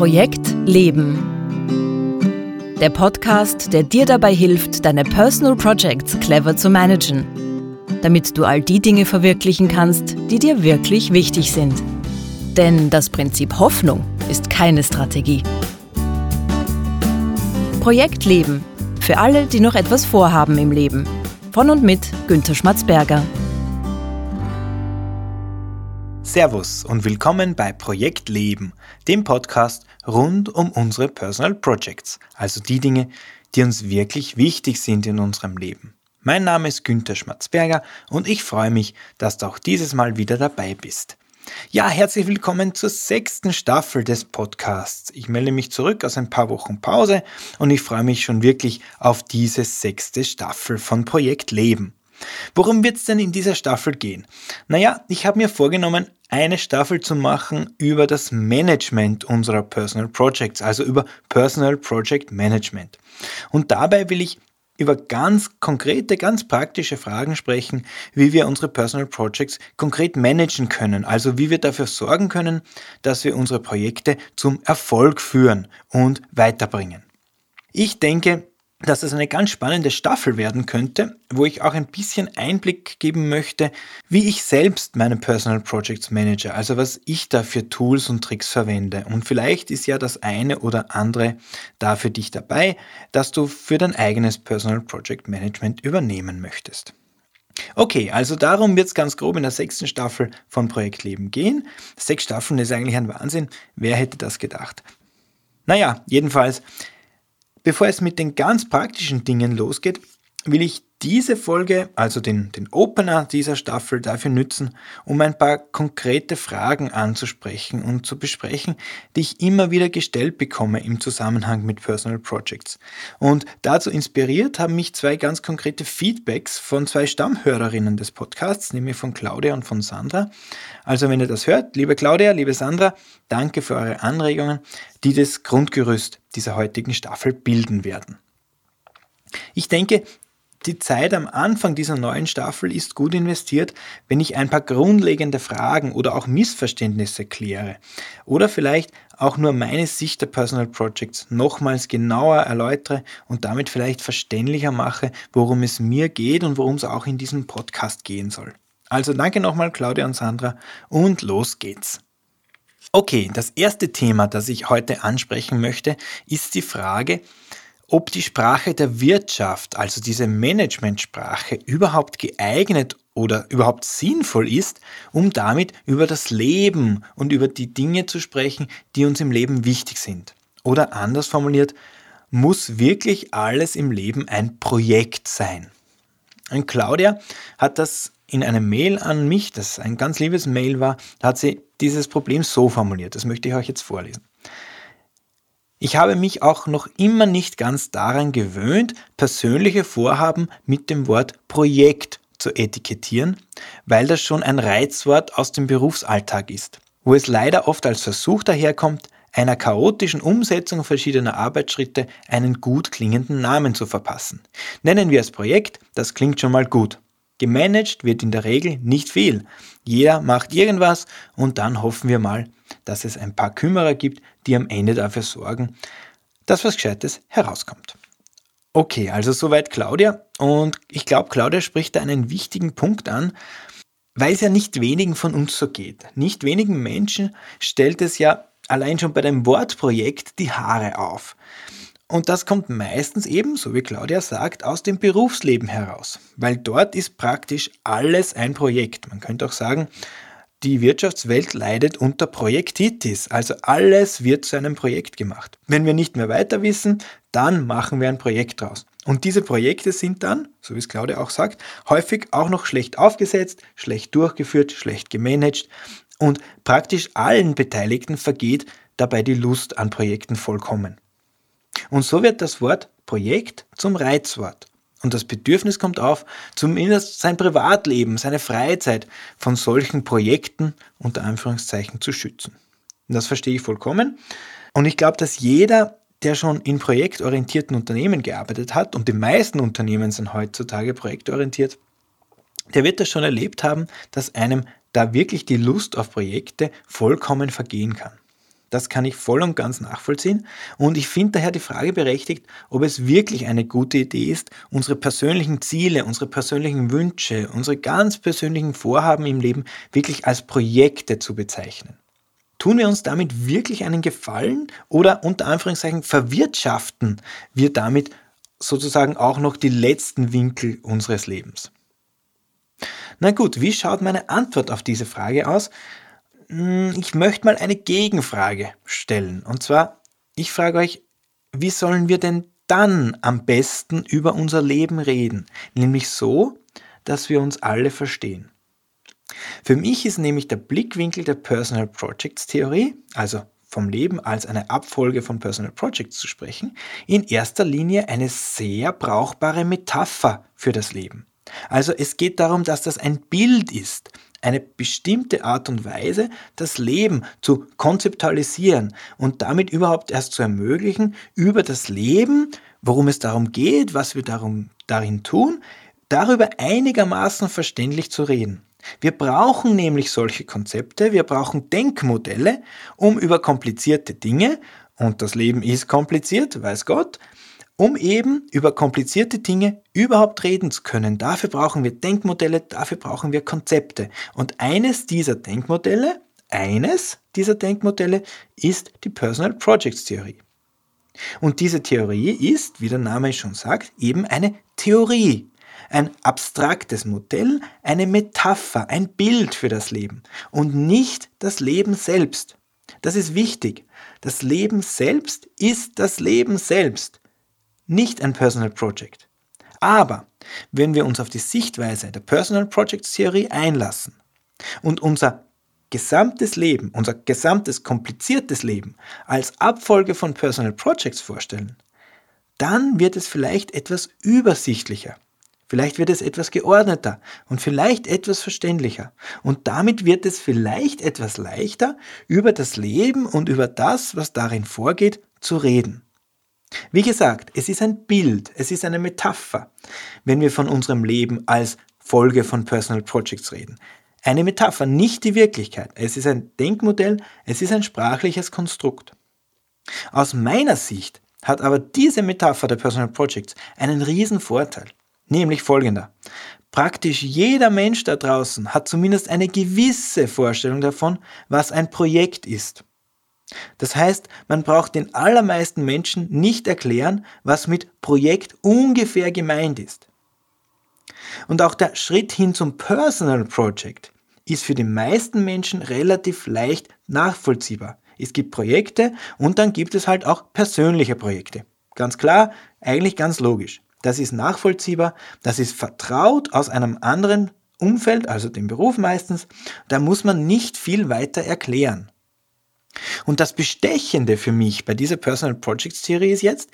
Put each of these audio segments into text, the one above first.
Projekt Leben. Der Podcast, der dir dabei hilft, deine Personal Projects clever zu managen, damit du all die Dinge verwirklichen kannst, die dir wirklich wichtig sind. Denn das Prinzip Hoffnung ist keine Strategie. Projekt Leben. Für alle, die noch etwas vorhaben im Leben. Von und mit Günter Schmatzberger. Servus und willkommen bei Projekt Leben, dem Podcast rund um unsere Personal Projects, also die Dinge, die uns wirklich wichtig sind in unserem Leben. Mein Name ist Günther Schmatzberger und ich freue mich, dass du auch dieses Mal wieder dabei bist. Ja, herzlich willkommen zur sechsten Staffel des Podcasts. Ich melde mich zurück aus ein paar Wochen Pause und ich freue mich schon wirklich auf diese sechste Staffel von Projekt Leben. Worum wird es denn in dieser Staffel gehen? Naja, ich habe mir vorgenommen, eine Staffel zu machen über das Management unserer Personal Projects, also über Personal Project Management. Und dabei will ich über ganz konkrete, ganz praktische Fragen sprechen, wie wir unsere Personal Projects konkret managen können, also wie wir dafür sorgen können, dass wir unsere Projekte zum Erfolg führen und weiterbringen. Ich denke, dass es eine ganz spannende Staffel werden könnte, wo ich auch ein bisschen Einblick geben möchte, wie ich selbst meine Personal Projects manage, also was ich da für Tools und Tricks verwende. Und vielleicht ist ja das eine oder andere da für dich dabei, dass du für dein eigenes Personal Project Management übernehmen möchtest. Okay, also darum wird es ganz grob in der sechsten Staffel von Projekt Leben gehen. Sechs Staffeln ist eigentlich ein Wahnsinn. Wer hätte das gedacht? Naja, jedenfalls Bevor es mit den ganz praktischen Dingen losgeht, will ich diese Folge, also den, den Opener dieser Staffel, dafür nützen, um ein paar konkrete Fragen anzusprechen und zu besprechen, die ich immer wieder gestellt bekomme im Zusammenhang mit Personal Projects. Und dazu inspiriert haben mich zwei ganz konkrete Feedbacks von zwei Stammhörerinnen des Podcasts, nämlich von Claudia und von Sandra. Also wenn ihr das hört, liebe Claudia, liebe Sandra, danke für eure Anregungen, die das Grundgerüst dieser heutigen Staffel bilden werden. Ich denke, die Zeit am Anfang dieser neuen Staffel ist gut investiert, wenn ich ein paar grundlegende Fragen oder auch Missverständnisse kläre. Oder vielleicht auch nur meine Sicht der Personal Projects nochmals genauer erläutere und damit vielleicht verständlicher mache, worum es mir geht und worum es auch in diesem Podcast gehen soll. Also danke nochmal Claudia und Sandra und los geht's. Okay, das erste Thema, das ich heute ansprechen möchte, ist die Frage, ob die Sprache der Wirtschaft, also diese Managementsprache, überhaupt geeignet oder überhaupt sinnvoll ist, um damit über das Leben und über die Dinge zu sprechen, die uns im Leben wichtig sind. Oder anders formuliert, muss wirklich alles im Leben ein Projekt sein. Und Claudia hat das in einem Mail an mich, das ein ganz liebes Mail war, hat sie dieses Problem so formuliert. Das möchte ich euch jetzt vorlesen. Ich habe mich auch noch immer nicht ganz daran gewöhnt, persönliche Vorhaben mit dem Wort Projekt zu etikettieren, weil das schon ein Reizwort aus dem Berufsalltag ist, wo es leider oft als Versuch daherkommt, einer chaotischen Umsetzung verschiedener Arbeitsschritte einen gut klingenden Namen zu verpassen. Nennen wir es Projekt, das klingt schon mal gut. Gemanagt wird in der Regel nicht viel. Jeder macht irgendwas und dann hoffen wir mal, dass es ein paar Kümmerer gibt, die am Ende dafür sorgen, dass was Gescheites herauskommt. Okay, also soweit Claudia. Und ich glaube, Claudia spricht da einen wichtigen Punkt an, weil es ja nicht wenigen von uns so geht. Nicht wenigen Menschen stellt es ja allein schon bei dem Wortprojekt die Haare auf. Und das kommt meistens eben, so wie Claudia sagt, aus dem Berufsleben heraus, weil dort ist praktisch alles ein Projekt. Man könnte auch sagen, die Wirtschaftswelt leidet unter Projektitis, also alles wird zu einem Projekt gemacht. Wenn wir nicht mehr weiter wissen, dann machen wir ein Projekt draus. Und diese Projekte sind dann, so wie es Claudia auch sagt, häufig auch noch schlecht aufgesetzt, schlecht durchgeführt, schlecht gemanagt und praktisch allen Beteiligten vergeht dabei die Lust an Projekten vollkommen. Und so wird das Wort Projekt zum Reizwort. Und das Bedürfnis kommt auf, zumindest sein Privatleben, seine Freizeit von solchen Projekten unter Anführungszeichen zu schützen. Und das verstehe ich vollkommen. Und ich glaube, dass jeder, der schon in projektorientierten Unternehmen gearbeitet hat, und die meisten Unternehmen sind heutzutage projektorientiert, der wird das schon erlebt haben, dass einem da wirklich die Lust auf Projekte vollkommen vergehen kann. Das kann ich voll und ganz nachvollziehen. Und ich finde daher die Frage berechtigt, ob es wirklich eine gute Idee ist, unsere persönlichen Ziele, unsere persönlichen Wünsche, unsere ganz persönlichen Vorhaben im Leben wirklich als Projekte zu bezeichnen. Tun wir uns damit wirklich einen Gefallen oder unter Anführungszeichen verwirtschaften wir damit sozusagen auch noch die letzten Winkel unseres Lebens? Na gut, wie schaut meine Antwort auf diese Frage aus? Hm, ich möchte mal eine Gegenfrage stellen. Und zwar, ich frage euch, wie sollen wir denn dann am besten über unser Leben reden? Nämlich so, dass wir uns alle verstehen. Für mich ist nämlich der Blickwinkel der Personal Projects Theorie, also vom Leben als eine Abfolge von Personal Projects zu sprechen, in erster Linie eine sehr brauchbare Metapher für das Leben. Also es geht darum, dass das ein Bild ist, eine bestimmte Art und Weise, das Leben zu konzeptualisieren und damit überhaupt erst zu ermöglichen, über das Leben, worum es darum geht, was wir darum, darin tun, darüber einigermaßen verständlich zu reden. Wir brauchen nämlich solche Konzepte, wir brauchen Denkmodelle, um über komplizierte Dinge, und das Leben ist kompliziert, weiß Gott, um eben über komplizierte Dinge überhaupt reden zu können. Dafür brauchen wir Denkmodelle, dafür brauchen wir Konzepte. Und eines dieser Denkmodelle, eines dieser Denkmodelle ist die Personal Projects Theorie. Und diese Theorie ist, wie der Name schon sagt, eben eine Theorie, ein abstraktes Modell, eine Metapher, ein Bild für das Leben und nicht das Leben selbst. Das ist wichtig. Das Leben selbst ist das Leben selbst nicht ein Personal Project. Aber wenn wir uns auf die Sichtweise der Personal Projects Theorie einlassen und unser gesamtes Leben, unser gesamtes kompliziertes Leben als Abfolge von Personal Projects vorstellen, dann wird es vielleicht etwas übersichtlicher. Vielleicht wird es etwas geordneter und vielleicht etwas verständlicher. Und damit wird es vielleicht etwas leichter, über das Leben und über das, was darin vorgeht, zu reden. Wie gesagt, es ist ein Bild, es ist eine Metapher, wenn wir von unserem Leben als Folge von Personal Projects reden. Eine Metapher, nicht die Wirklichkeit. Es ist ein Denkmodell, es ist ein sprachliches Konstrukt. Aus meiner Sicht hat aber diese Metapher der Personal Projects einen riesen Vorteil, nämlich folgender. Praktisch jeder Mensch da draußen hat zumindest eine gewisse Vorstellung davon, was ein Projekt ist. Das heißt, man braucht den allermeisten Menschen nicht erklären, was mit Projekt ungefähr gemeint ist. Und auch der Schritt hin zum Personal Project ist für die meisten Menschen relativ leicht nachvollziehbar. Es gibt Projekte und dann gibt es halt auch persönliche Projekte. Ganz klar, eigentlich ganz logisch. Das ist nachvollziehbar, das ist vertraut aus einem anderen Umfeld, also dem Beruf meistens. Da muss man nicht viel weiter erklären. Und das Bestechende für mich bei dieser Personal Projects Theorie ist jetzt,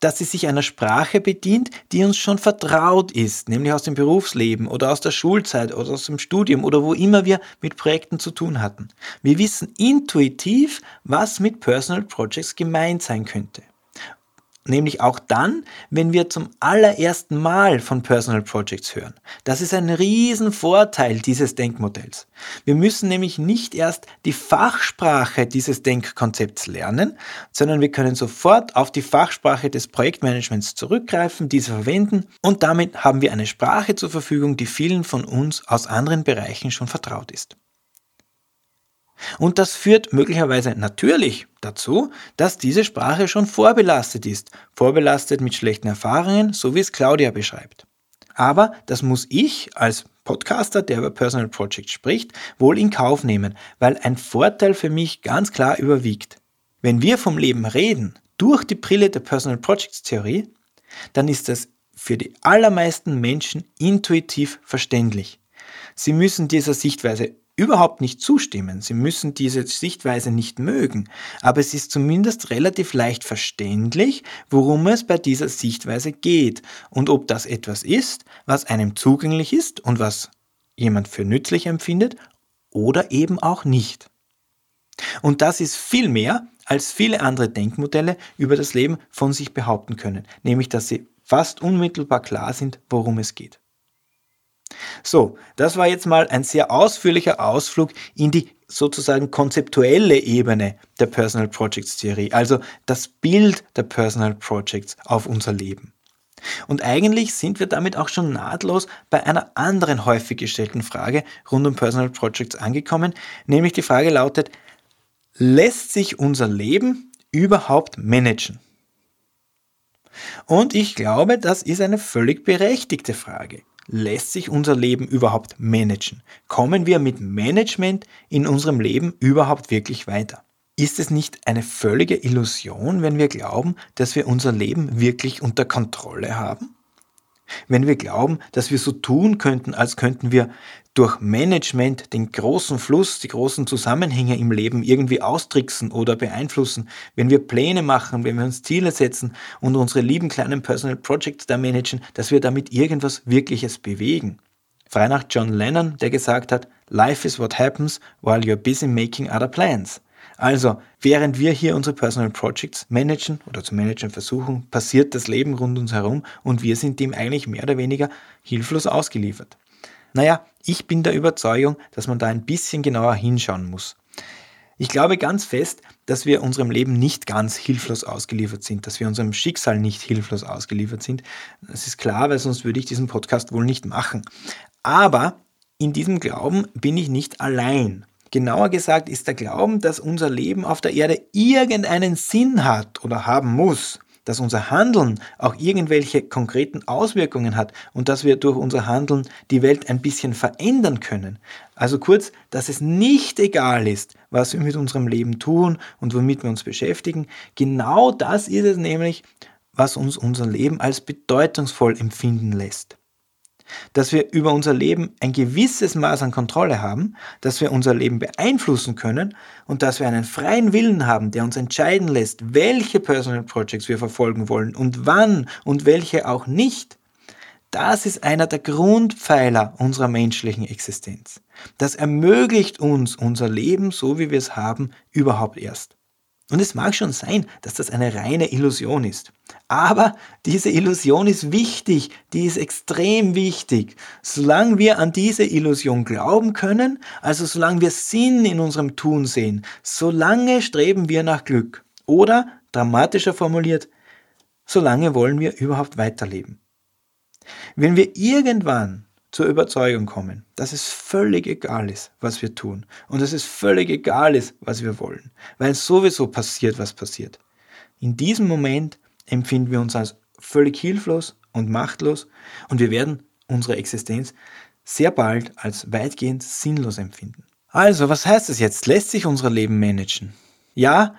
dass sie sich einer Sprache bedient, die uns schon vertraut ist, nämlich aus dem Berufsleben oder aus der Schulzeit oder aus dem Studium oder wo immer wir mit Projekten zu tun hatten. Wir wissen intuitiv, was mit Personal Projects gemeint sein könnte. Nämlich auch dann, wenn wir zum allerersten Mal von Personal Projects hören. Das ist ein Riesenvorteil dieses Denkmodells. Wir müssen nämlich nicht erst die Fachsprache dieses Denkkonzepts lernen, sondern wir können sofort auf die Fachsprache des Projektmanagements zurückgreifen, diese verwenden und damit haben wir eine Sprache zur Verfügung, die vielen von uns aus anderen Bereichen schon vertraut ist. Und das führt möglicherweise natürlich dazu, dass diese Sprache schon vorbelastet ist, vorbelastet mit schlechten Erfahrungen, so wie es Claudia beschreibt. Aber das muss ich als Podcaster, der über Personal Projects spricht, wohl in Kauf nehmen, weil ein Vorteil für mich ganz klar überwiegt. Wenn wir vom Leben reden, durch die Brille der Personal Projects Theorie, dann ist das für die allermeisten Menschen intuitiv verständlich. Sie müssen dieser Sichtweise überhaupt nicht zustimmen. Sie müssen diese Sichtweise nicht mögen, aber es ist zumindest relativ leicht verständlich, worum es bei dieser Sichtweise geht und ob das etwas ist, was einem zugänglich ist und was jemand für nützlich empfindet oder eben auch nicht. Und das ist viel mehr, als viele andere Denkmodelle über das Leben von sich behaupten können, nämlich dass sie fast unmittelbar klar sind, worum es geht. So, das war jetzt mal ein sehr ausführlicher Ausflug in die sozusagen konzeptuelle Ebene der Personal Projects Theorie, also das Bild der Personal Projects auf unser Leben. Und eigentlich sind wir damit auch schon nahtlos bei einer anderen häufig gestellten Frage rund um Personal Projects angekommen, nämlich die Frage lautet, lässt sich unser Leben überhaupt managen? Und ich glaube, das ist eine völlig berechtigte Frage. Lässt sich unser Leben überhaupt managen? Kommen wir mit Management in unserem Leben überhaupt wirklich weiter? Ist es nicht eine völlige Illusion, wenn wir glauben, dass wir unser Leben wirklich unter Kontrolle haben? Wenn wir glauben, dass wir so tun könnten, als könnten wir durch Management den großen Fluss, die großen Zusammenhänge im Leben irgendwie austricksen oder beeinflussen, wenn wir Pläne machen, wenn wir uns Ziele setzen und unsere lieben kleinen Personal Projects da managen, dass wir damit irgendwas Wirkliches bewegen. Frei nach John Lennon, der gesagt hat, Life is what happens while you're busy making other plans. Also, während wir hier unsere Personal Projects managen oder zu managen versuchen, passiert das Leben rund uns herum und wir sind dem eigentlich mehr oder weniger hilflos ausgeliefert. Naja, ich bin der Überzeugung, dass man da ein bisschen genauer hinschauen muss. Ich glaube ganz fest, dass wir unserem Leben nicht ganz hilflos ausgeliefert sind, dass wir unserem Schicksal nicht hilflos ausgeliefert sind. Das ist klar, weil sonst würde ich diesen Podcast wohl nicht machen. Aber in diesem Glauben bin ich nicht allein. Genauer gesagt ist der Glauben, dass unser Leben auf der Erde irgendeinen Sinn hat oder haben muss dass unser Handeln auch irgendwelche konkreten Auswirkungen hat und dass wir durch unser Handeln die Welt ein bisschen verändern können. Also kurz, dass es nicht egal ist, was wir mit unserem Leben tun und womit wir uns beschäftigen. Genau das ist es nämlich, was uns unser Leben als bedeutungsvoll empfinden lässt dass wir über unser Leben ein gewisses Maß an Kontrolle haben, dass wir unser Leben beeinflussen können und dass wir einen freien Willen haben, der uns entscheiden lässt, welche Personal Projects wir verfolgen wollen und wann und welche auch nicht. Das ist einer der Grundpfeiler unserer menschlichen Existenz. Das ermöglicht uns unser Leben, so wie wir es haben, überhaupt erst. Und es mag schon sein, dass das eine reine Illusion ist. Aber diese Illusion ist wichtig, die ist extrem wichtig. Solange wir an diese Illusion glauben können, also solange wir Sinn in unserem Tun sehen, solange streben wir nach Glück. Oder, dramatischer formuliert, solange wollen wir überhaupt weiterleben. Wenn wir irgendwann zur Überzeugung kommen, dass es völlig egal ist, was wir tun und dass es völlig egal ist, was wir wollen, weil sowieso passiert, was passiert. In diesem Moment empfinden wir uns als völlig hilflos und machtlos und wir werden unsere Existenz sehr bald als weitgehend sinnlos empfinden. Also, was heißt das jetzt? Lässt sich unser Leben managen? Ja,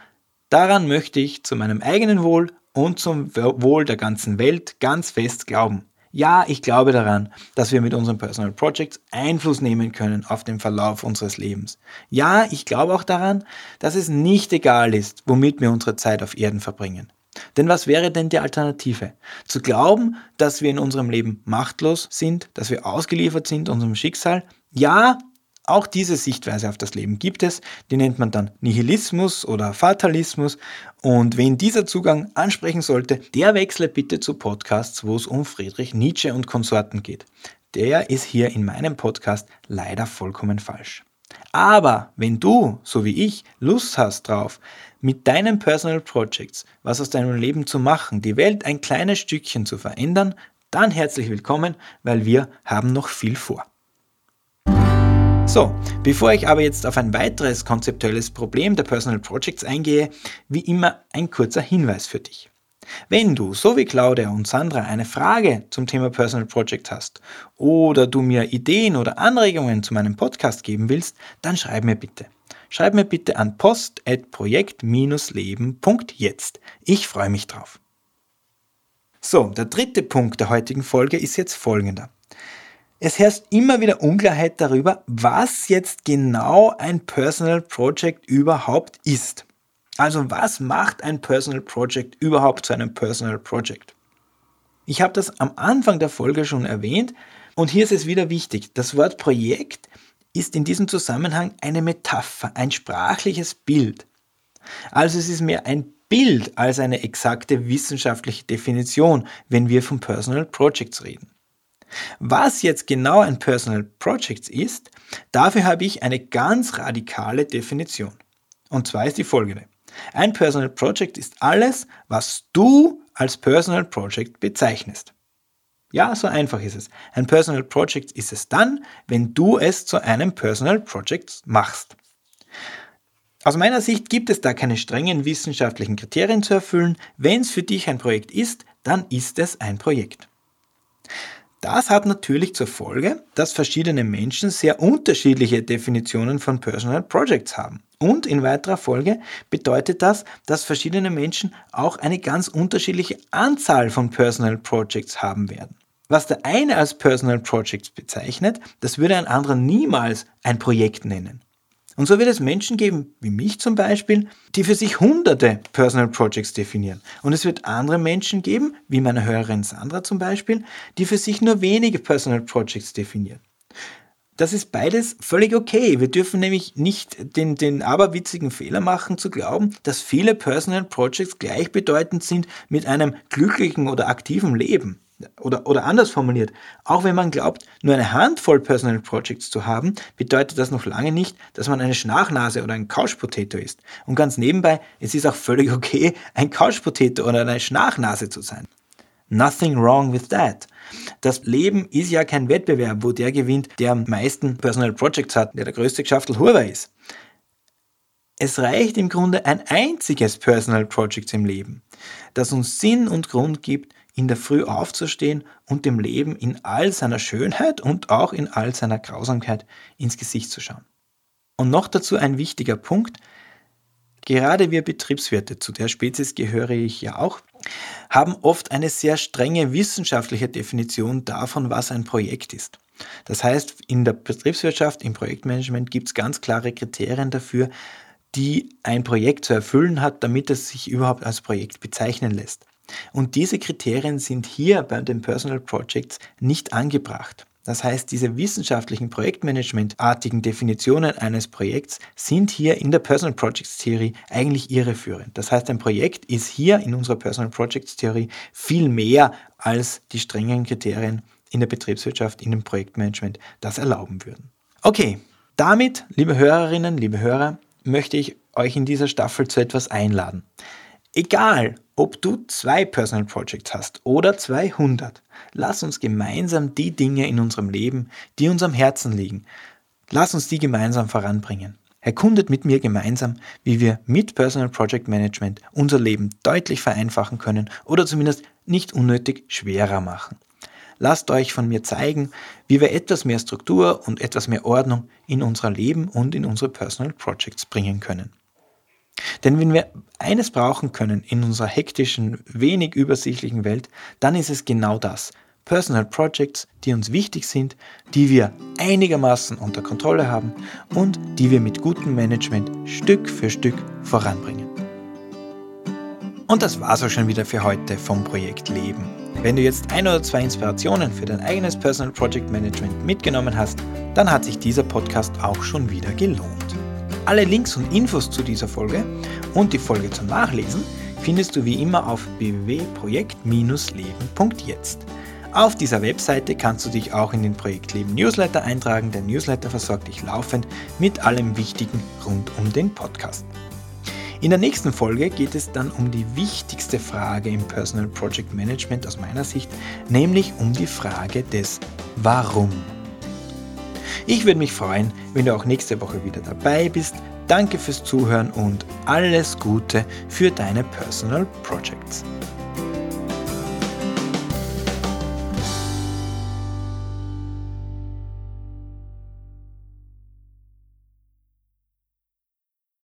daran möchte ich zu meinem eigenen Wohl und zum Wohl der ganzen Welt ganz fest glauben. Ja, ich glaube daran, dass wir mit unseren Personal Projects Einfluss nehmen können auf den Verlauf unseres Lebens. Ja, ich glaube auch daran, dass es nicht egal ist, womit wir unsere Zeit auf Erden verbringen. Denn was wäre denn die Alternative? Zu glauben, dass wir in unserem Leben machtlos sind, dass wir ausgeliefert sind unserem Schicksal? Ja, auch diese Sichtweise auf das Leben gibt es, die nennt man dann Nihilismus oder Fatalismus. Und wen dieser Zugang ansprechen sollte, der wechsle bitte zu Podcasts, wo es um Friedrich Nietzsche und Konsorten geht. Der ist hier in meinem Podcast leider vollkommen falsch. Aber wenn du, so wie ich, Lust hast drauf, mit deinen Personal Projects was aus deinem Leben zu machen, die Welt ein kleines Stückchen zu verändern, dann herzlich willkommen, weil wir haben noch viel vor. So, bevor ich aber jetzt auf ein weiteres konzeptuelles Problem der Personal Projects eingehe, wie immer ein kurzer Hinweis für dich. Wenn du, so wie Claudia und Sandra, eine Frage zum Thema Personal Project hast oder du mir Ideen oder Anregungen zu meinem Podcast geben willst, dann schreib mir bitte. Schreib mir bitte an post.projekt-leben.jetzt. Ich freue mich drauf. So, der dritte Punkt der heutigen Folge ist jetzt folgender. Es herrscht immer wieder Unklarheit darüber, was jetzt genau ein Personal Project überhaupt ist. Also was macht ein Personal Project überhaupt zu einem Personal Project? Ich habe das am Anfang der Folge schon erwähnt und hier ist es wieder wichtig. Das Wort Projekt ist in diesem Zusammenhang eine Metapher, ein sprachliches Bild. Also es ist mehr ein Bild als eine exakte wissenschaftliche Definition, wenn wir von Personal Projects reden. Was jetzt genau ein Personal Project ist, dafür habe ich eine ganz radikale Definition. Und zwar ist die folgende. Ein Personal Project ist alles, was du als Personal Project bezeichnest. Ja, so einfach ist es. Ein Personal Project ist es dann, wenn du es zu einem Personal Project machst. Aus meiner Sicht gibt es da keine strengen wissenschaftlichen Kriterien zu erfüllen. Wenn es für dich ein Projekt ist, dann ist es ein Projekt. Das hat natürlich zur Folge, dass verschiedene Menschen sehr unterschiedliche Definitionen von Personal Projects haben. Und in weiterer Folge bedeutet das, dass verschiedene Menschen auch eine ganz unterschiedliche Anzahl von Personal Projects haben werden. Was der eine als Personal Projects bezeichnet, das würde ein anderer niemals ein Projekt nennen. Und so wird es Menschen geben, wie mich zum Beispiel, die für sich hunderte Personal Projects definieren. Und es wird andere Menschen geben, wie meine Hörerin Sandra zum Beispiel, die für sich nur wenige Personal Projects definieren. Das ist beides völlig okay. Wir dürfen nämlich nicht den, den aberwitzigen Fehler machen, zu glauben, dass viele Personal Projects gleichbedeutend sind mit einem glücklichen oder aktiven Leben. Oder, oder anders formuliert, auch wenn man glaubt, nur eine Handvoll Personal Projects zu haben, bedeutet das noch lange nicht, dass man eine Schnachnase oder ein Couch Potato ist. Und ganz nebenbei, es ist auch völlig okay, ein Couch Potato oder eine Schnachnase zu sein. Nothing wrong with that. Das Leben ist ja kein Wettbewerb, wo der gewinnt, der am meisten Personal Projects hat, der der größte Geschäftel Huber ist. Es reicht im Grunde ein einziges Personal Project im Leben, das uns Sinn und Grund gibt, in der Früh aufzustehen und dem Leben in all seiner Schönheit und auch in all seiner Grausamkeit ins Gesicht zu schauen. Und noch dazu ein wichtiger Punkt. Gerade wir Betriebswirte, zu der Spezies gehöre ich ja auch, haben oft eine sehr strenge wissenschaftliche Definition davon, was ein Projekt ist. Das heißt, in der Betriebswirtschaft, im Projektmanagement gibt es ganz klare Kriterien dafür, die ein Projekt zu erfüllen hat, damit es sich überhaupt als Projekt bezeichnen lässt. Und diese Kriterien sind hier bei den Personal Projects nicht angebracht. Das heißt, diese wissenschaftlichen Projektmanagement-artigen Definitionen eines Projekts sind hier in der Personal Projects Theorie eigentlich irreführend. Das heißt, ein Projekt ist hier in unserer Personal Projects Theorie viel mehr als die strengen Kriterien in der Betriebswirtschaft, in dem Projektmanagement das erlauben würden. Okay, damit, liebe Hörerinnen, liebe Hörer, möchte ich euch in dieser Staffel zu etwas einladen. Egal, ob du zwei Personal Projects hast oder 200, lass uns gemeinsam die Dinge in unserem Leben, die uns am Herzen liegen, lass uns die gemeinsam voranbringen. Erkundet mit mir gemeinsam, wie wir mit Personal Project Management unser Leben deutlich vereinfachen können oder zumindest nicht unnötig schwerer machen. Lasst euch von mir zeigen, wie wir etwas mehr Struktur und etwas mehr Ordnung in unser Leben und in unsere Personal Projects bringen können. Denn wenn wir eines brauchen können in unserer hektischen, wenig übersichtlichen Welt, dann ist es genau das. Personal Projects, die uns wichtig sind, die wir einigermaßen unter Kontrolle haben und die wir mit gutem Management Stück für Stück voranbringen. Und das war's auch schon wieder für heute vom Projekt Leben. Wenn du jetzt ein oder zwei Inspirationen für dein eigenes Personal Project Management mitgenommen hast, dann hat sich dieser Podcast auch schon wieder gelohnt. Alle Links und Infos zu dieser Folge und die Folge zum Nachlesen findest du wie immer auf www.projekt-leben.jetzt. Auf dieser Webseite kannst du dich auch in den Projektleben Newsletter eintragen. Der Newsletter versorgt dich laufend mit allem Wichtigen rund um den Podcast. In der nächsten Folge geht es dann um die wichtigste Frage im Personal Project Management aus meiner Sicht, nämlich um die Frage des Warum. Ich würde mich freuen, wenn du auch nächste Woche wieder dabei bist. Danke fürs Zuhören und alles Gute für deine Personal Projects.